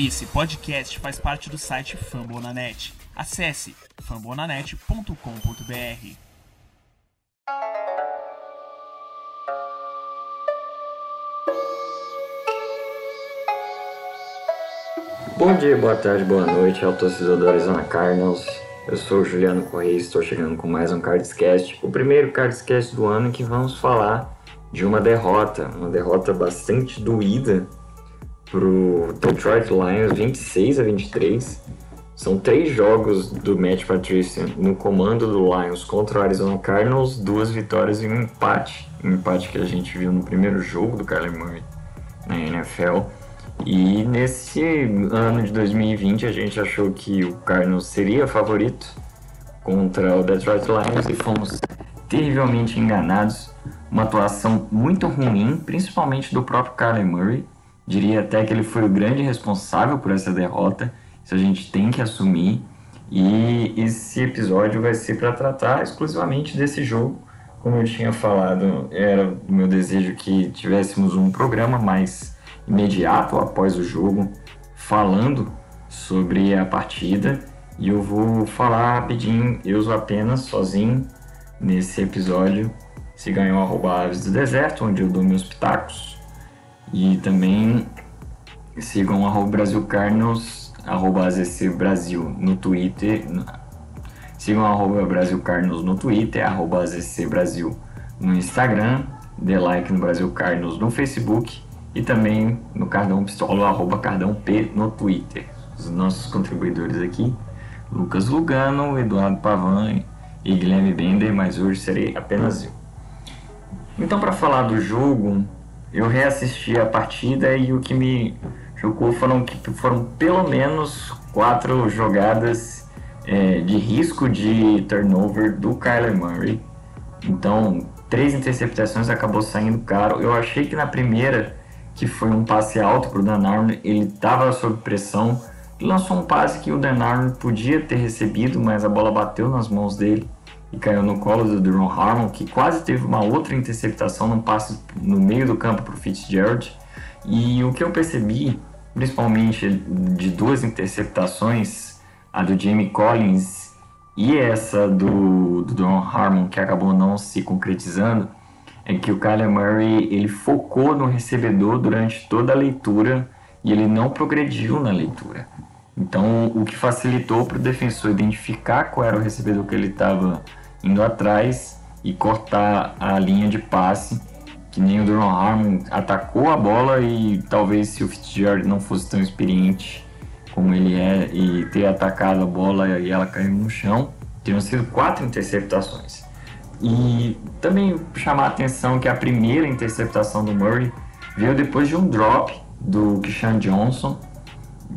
Esse podcast faz parte do site Fambonanet. Acesse fambonanet.com.br. Bom dia, boa tarde, boa noite ao torcedor do. Eu sou o Juliano Correia e estou chegando com mais um Cardscast, o primeiro Cardscast do ano em que vamos falar de uma derrota, uma derrota bastante doída pro Detroit Lions 26 a 23. São três jogos do Matt Patricia no comando do Lions contra o Arizona Cardinals, duas vitórias e um empate. Um empate que a gente viu no primeiro jogo do Kyler Murray na NFL. E nesse ano de 2020 a gente achou que o Cardinals seria favorito contra o Detroit Lions e fomos terrivelmente enganados. Uma atuação muito ruim, principalmente do próprio Kyler Murray, Diria até que ele foi o grande responsável por essa derrota. Isso a gente tem que assumir. E esse episódio vai ser para tratar exclusivamente desse jogo. Como eu tinha falado, era o meu desejo que tivéssemos um programa mais imediato após o jogo, falando sobre a partida. E eu vou falar rapidinho, eu sou apenas sozinho nesse episódio. Se ganhou arroba Aves do Deserto, onde eu dou meus pitacos e também sigam arroba Brasil Carnos, arroba Brasil no Twitter. Sigam arroba Brasil Carnos no Twitter, arroba Brasil no Instagram, dê like no Brasil Carnos no Facebook e também no Cardão Pistola, arroba Cardão P no Twitter. Os nossos contribuidores aqui, Lucas Lugano, Eduardo Pavan e Guilherme Bender, mas hoje serei apenas eu. Então, para falar do jogo, eu reassisti a partida e o que me chocou foram que foram pelo menos quatro jogadas é, de risco de turnover do Kyler Murray. Então, três interceptações acabou saindo caro. Eu achei que na primeira, que foi um passe alto para o Dan ele estava sob pressão lançou um passe que o Dan podia ter recebido, mas a bola bateu nas mãos dele e caiu no colo do Duron Harmon, que quase teve uma outra interceptação num passe no meio do campo para o Fitzgerald. E o que eu percebi, principalmente de duas interceptações, a do Jamie Collins e essa do, do Duron Harmon, que acabou não se concretizando, é que o Kyler Murray ele focou no recebedor durante toda a leitura e ele não progrediu na leitura. Então, o que facilitou para o defensor identificar qual era o recebedor que ele estava indo atrás e cortar a linha de passe, que nem o Duron Harmon atacou a bola e talvez se o Fitzgerald não fosse tão experiente como ele é e ter atacado a bola e ela caiu no chão, teriam sido quatro interceptações. E também chamar a atenção que a primeira interceptação do Murray veio depois de um drop do Kishan Johnson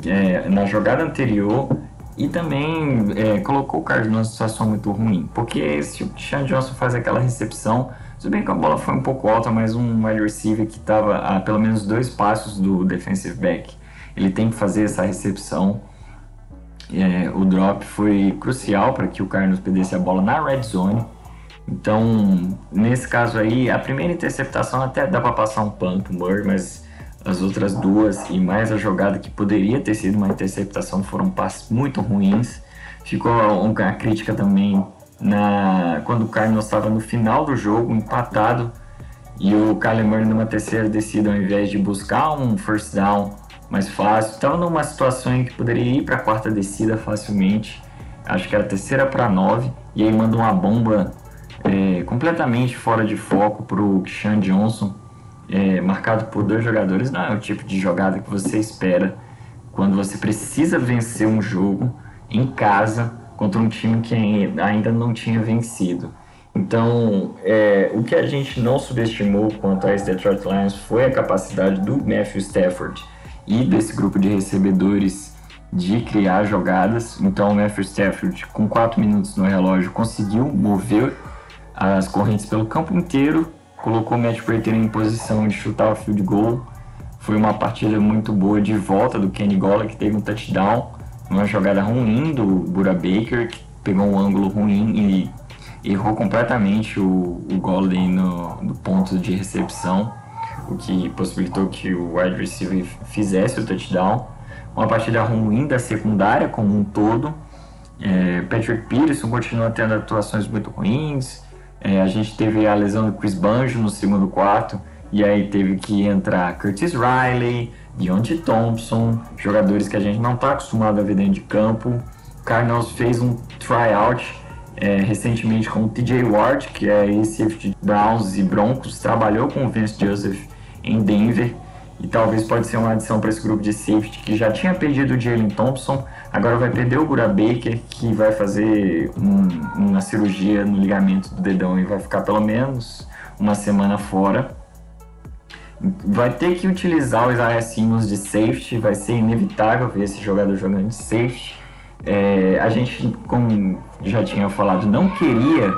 é, na jogada anterior e também é, colocou o Carlos numa situação muito ruim, porque se o Sean Johnson faz aquela recepção, tudo bem que a bola foi um pouco alta, mas um wide receiver que estava a pelo menos dois passos do defensive back, ele tem que fazer essa recepção. É, o drop foi crucial para que o Carlos perdesse a bola na red zone. Então, nesse caso aí, a primeira interceptação até dá para passar um pano pro Murray, mas as outras duas e mais a jogada que poderia ter sido uma interceptação foram passes muito ruins. Ficou uma crítica também na quando o Cardinals estava no final do jogo, empatado, e o Kyler Murray numa terceira descida, ao invés de buscar um first down mais fácil, estava numa situação em que poderia ir para a quarta descida facilmente. Acho que era terceira para nove, e aí manda uma bomba é, completamente fora de foco para o Sean Johnson é, marcado por dois jogadores não é o tipo de jogada que você espera quando você precisa vencer um jogo em casa contra um time que ainda não tinha vencido. Então, é, o que a gente não subestimou quanto a esse Detroit Lions foi a capacidade do Matthew Stafford e desse grupo de recebedores de criar jogadas. Então, o Matthew Stafford, com 4 minutos no relógio, conseguiu mover as correntes pelo campo inteiro colocou o Matt Prater em posição de chutar o field goal. Foi uma partida muito boa de volta do Kenny Golla, que teve um touchdown, uma jogada ruim do Bura Baker, que pegou um ângulo ruim e errou completamente o, o Golden no, no ponto de recepção, o que possibilitou que o wide receiver fizesse o touchdown. uma partida ruim da secundária como um todo. É, Patrick Peterson continua tendo atuações muito ruins. É, a gente teve a lesão do Chris Banjo no segundo quarto, e aí teve que entrar Curtis Riley, Deontay Thompson, jogadores que a gente não está acostumado a ver dentro de campo. O Cardinals fez um tryout é, recentemente com o TJ Ward, que é ex-safety Browns e Broncos, trabalhou com o Vince Joseph em Denver e talvez pode ser uma adição para esse grupo de safety que já tinha perdido o Jalen Thompson, agora vai perder o Gura Baker, que vai fazer um, uma cirurgia no ligamento do dedão e vai ficar pelo menos uma semana fora. Vai ter que utilizar os Isaiah Simmons de safety, vai ser inevitável ver esse jogador jogando de safety. É, a gente, como já tinha falado, não queria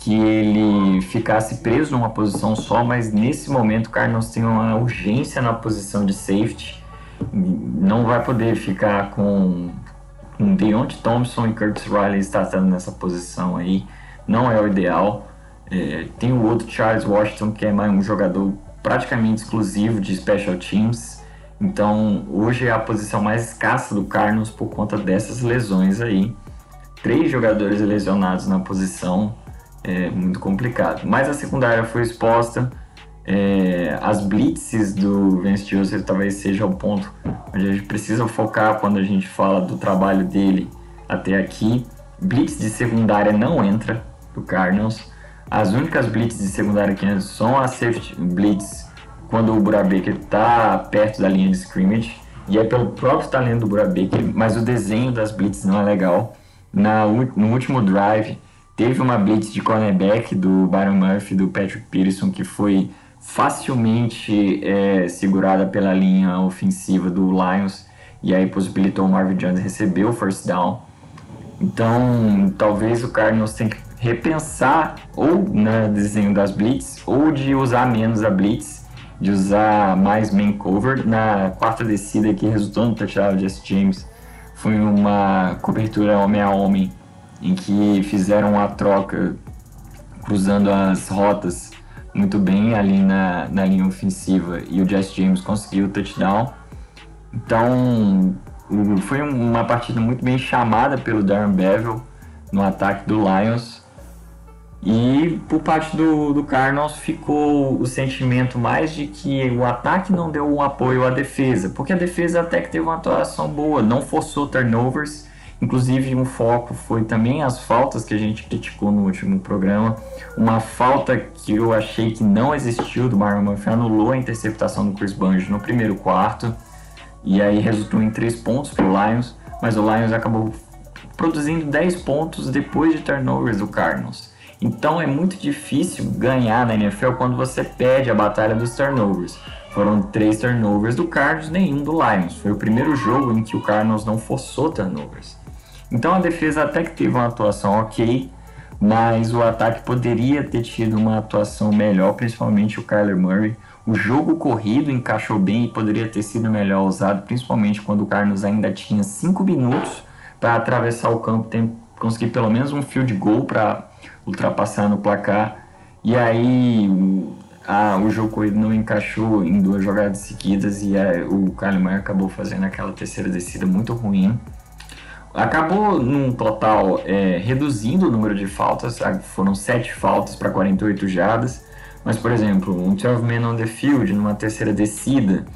que ele ficasse preso numa posição só, mas nesse momento o Cardinals tem uma urgência na posição de safety. Não vai poder ficar com, com Deontay Thompson e Curtis Riley estando nessa posição aí. Não é o ideal. É, tem o outro Charles Washington, que é mais um jogador praticamente exclusivo de special teams. Então, hoje é a posição mais escassa do Cardinals por conta dessas lesões aí. Três jogadores lesionados na posição é muito complicado. Mas a secundária foi exposta. É, as blitzes do Vance Joseph talvez seja o ponto onde a gente precisa focar quando a gente fala do trabalho dele até aqui. Blitz de secundária não entra do Cardinals. As únicas blitz de secundária que entram são a safety blitz quando o Burabeker está perto da linha de scrimmage. E é pelo próprio talento do Burabeker, mas o desenho das blitz não é legal. Na, no último drive, Teve uma blitz de cornerback do Byron Murphy do Patrick Peterson que foi facilmente é, segurada pela linha ofensiva do Lions e aí possibilitou o Marvin Jones receber o first down. Então, talvez o Cardinals tenha que repensar ou no né, desenho das blitz ou de usar menos a blitz, de usar mais main cover. Na quarta descida que resultou no touchdown de Jesse James foi uma cobertura homem a homem em que fizeram a troca cruzando as rotas muito bem ali na, na linha ofensiva e o Jesse James conseguiu o touchdown. Então foi uma partida muito bem chamada pelo Darren Bevel no ataque do Lions. E por parte do, do Cardinals ficou o sentimento mais de que o ataque não deu um apoio à defesa, porque a defesa até que teve uma atuação boa, não forçou turnovers Inclusive, um foco foi também as faltas que a gente criticou no último programa. Uma falta que eu achei que não existiu do Marlon Murphy anulou a interceptação do Chris Banjo no primeiro quarto. E aí resultou em três pontos para o Lions, mas o Lions acabou produzindo 10 pontos depois de turnovers do Cardinals. Então é muito difícil ganhar na NFL quando você perde a batalha dos turnovers. Foram três turnovers do Cardinals, nenhum do Lions. Foi o primeiro jogo em que o Cardinals não forçou turnovers. Então a defesa até que teve uma atuação ok, mas o ataque poderia ter tido uma atuação melhor, principalmente o Kyler Murray. O jogo corrido encaixou bem e poderia ter sido melhor usado, principalmente quando o Carlos ainda tinha 5 minutos para atravessar o campo, tem, conseguir pelo menos um field goal para ultrapassar no placar. E aí o jogo corrido não encaixou em duas jogadas seguidas e o Kyler Murray acabou fazendo aquela terceira descida muito ruim acabou num total é, reduzindo o número de faltas, foram 7 faltas para 48 jardas, mas por exemplo, um 12 man on the field numa terceira descida,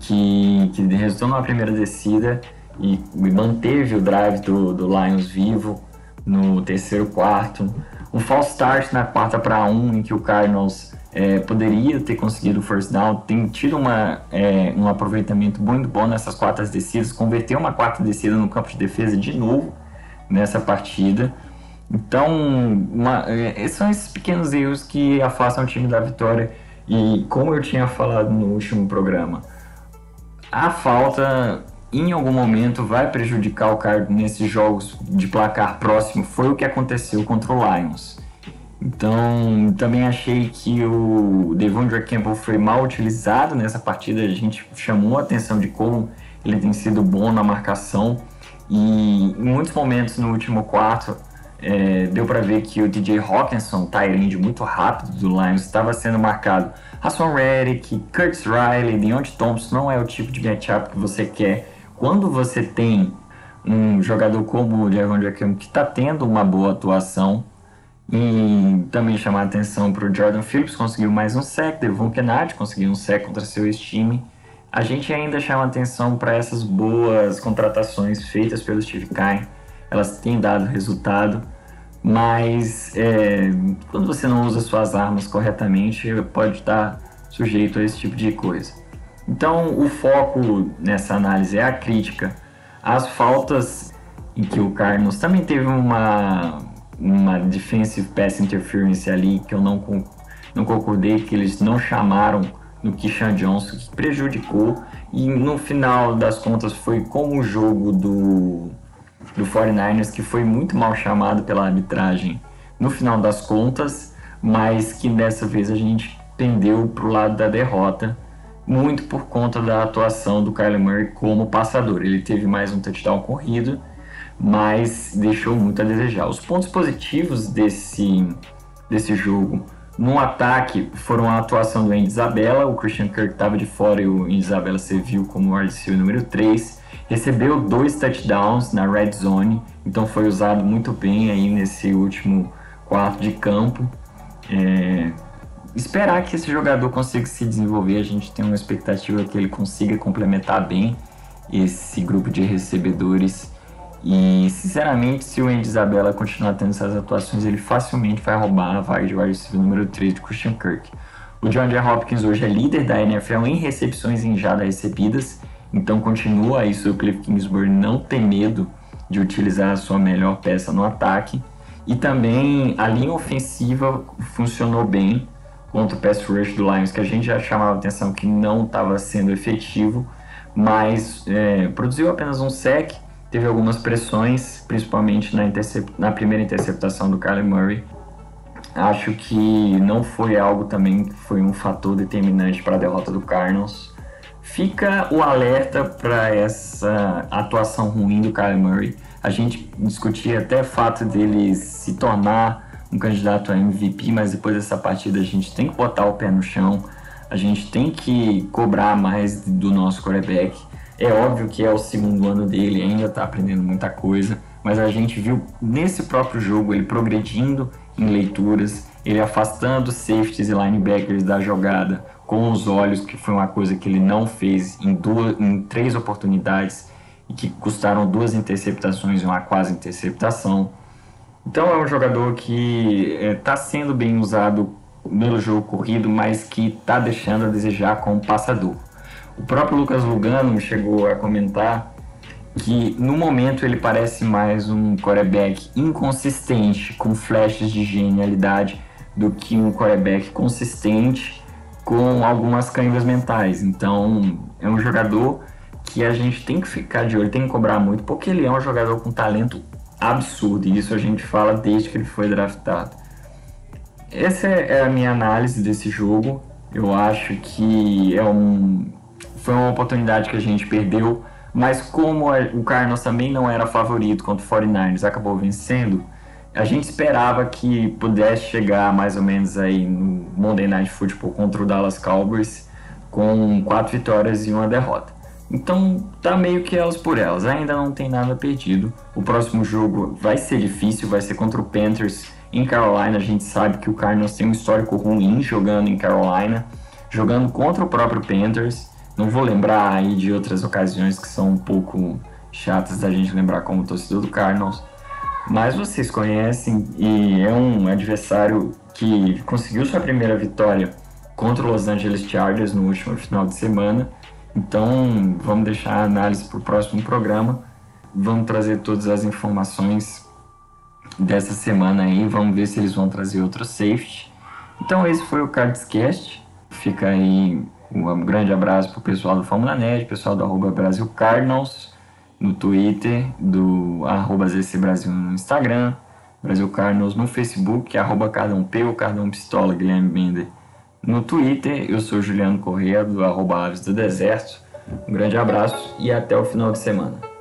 que, que resultou numa primeira descida e, e manteve o drive do, do Lions vivo no terceiro quarto, um false start na quarta para um, em que o Cardinals é, poderia ter conseguido o first down, tem tido uma, é, um aproveitamento muito bom nessas quartas descidas, converteu uma quarta descida no campo de defesa de novo nessa partida. Então, uma, é, são esses pequenos erros que afastam o time da vitória. E como eu tinha falado no último programa, a falta em algum momento vai prejudicar o Card nesses jogos de placar próximo. Foi o que aconteceu contra o Lions. Então, também achei que o Devondre Campbell foi mal utilizado nessa partida. A gente chamou a atenção de como ele tem sido bom na marcação. E em muitos momentos no último quarto, é, deu para ver que o DJ Hawkinson, Tyrande muito rápido do Lions, estava sendo marcado. Hassan Reddick, Curtis Riley, Deontay Thompson não é o tipo de matchup que você quer quando você tem um jogador como o Javon Jackson que está tendo uma boa atuação e também chamar a atenção para o Jordan Phillips, conseguiu mais um sec, Devon Kennard conseguiu um sec contra seu time. A gente ainda chama atenção para essas boas contratações feitas pelo Steve Kine, elas têm dado resultado, mas é, quando você não usa suas armas corretamente, pode estar sujeito a esse tipo de coisa. Então, o foco nessa análise é a crítica às faltas em que o Carlos também teve uma uma defensive pass interference ali que eu não, não concordei, que eles não chamaram no Kishan Johnson, que prejudicou. E no final das contas foi como o jogo do, do 49ers, que foi muito mal chamado pela arbitragem no final das contas, mas que dessa vez a gente pendeu para o lado da derrota, muito por conta da atuação do Kyler Murray como passador. Ele teve mais um touchdown corrido mas deixou muito a desejar. Os pontos positivos desse, desse jogo no ataque foram a atuação do Andy Isabella, o Christian Kirk estava de fora e o Andy Isabella serviu como receiver número 3. Recebeu dois touchdowns na red zone, então foi usado muito bem aí nesse último quarto de campo. É, esperar que esse jogador consiga se desenvolver, a gente tem uma expectativa que ele consiga complementar bem esse grupo de recebedores e, sinceramente, se o Andy Isabella continuar tendo essas atuações, ele facilmente vai roubar a vaga de wide receiver número 3 de Christian Kirk. O John J. Hopkins hoje é líder da NFL em recepções em jadas recebidas, então continua aí o Cliff Kingsbury não ter medo de utilizar a sua melhor peça no ataque. E também a linha ofensiva funcionou bem contra o pass rush do Lions, que a gente já chamava atenção que não estava sendo efetivo, mas é, produziu apenas um sec teve algumas pressões, principalmente na, na primeira interceptação do Kyler Murray. Acho que não foi algo também que foi um fator determinante para a derrota do Cardinals. Fica o alerta para essa atuação ruim do Kyler Murray. A gente discutia até o fato dele se tornar um candidato a MVP, mas depois dessa partida a gente tem que botar o pé no chão, a gente tem que cobrar mais do nosso quarterback. É óbvio que é o segundo ano dele, ainda está aprendendo muita coisa, mas a gente viu nesse próprio jogo ele progredindo em leituras, ele afastando safeties e linebackers da jogada com os olhos, que foi uma coisa que ele não fez em, duas, em três oportunidades e que custaram duas interceptações e uma quase interceptação. Então é um jogador que está é, sendo bem usado pelo jogo corrido, mas que está deixando a desejar como passador. O próprio Lucas Lugano chegou a comentar que no momento ele parece mais um quarterback inconsistente, com flashes de genialidade, do que um quarterback consistente com algumas câimbras mentais. Então é um jogador que a gente tem que ficar de olho, tem que cobrar muito, porque ele é um jogador com talento absurdo, e isso a gente fala desde que ele foi draftado. Essa é a minha análise desse jogo. Eu acho que é um foi uma oportunidade que a gente perdeu, mas como o Carlos também não era favorito contra o 49ers, acabou vencendo, a gente esperava que pudesse chegar mais ou menos aí no Monday Night Football contra o Dallas Cowboys com quatro vitórias e uma derrota. Então tá meio que elas por elas, ainda não tem nada perdido. O próximo jogo vai ser difícil, vai ser contra o Panthers em Carolina. A gente sabe que o Cardinals tem um histórico ruim jogando em Carolina, jogando contra o próprio Panthers. Não vou lembrar aí de outras ocasiões que são um pouco chatas da gente lembrar como torcedor do Cardinals, mas vocês conhecem e é um adversário que conseguiu sua primeira vitória contra o Los Angeles Chargers no último final de semana. Então vamos deixar a análise para o próximo programa. Vamos trazer todas as informações dessa semana aí. Vamos ver se eles vão trazer outro safety. Então esse foi o Cardscast. Fica aí um grande abraço para o pessoal do Fórmula Net, pessoal do arroba Brasil Cardinals no Twitter, do arroba ZC Brasil no Instagram, Brasil Cardinals no Facebook, arroba Cardão P ou Cardão Pistola, Guilherme Bender no Twitter. Eu sou Juliano Corrêa, do arroba Aves do Deserto. Um grande abraço e até o final de semana.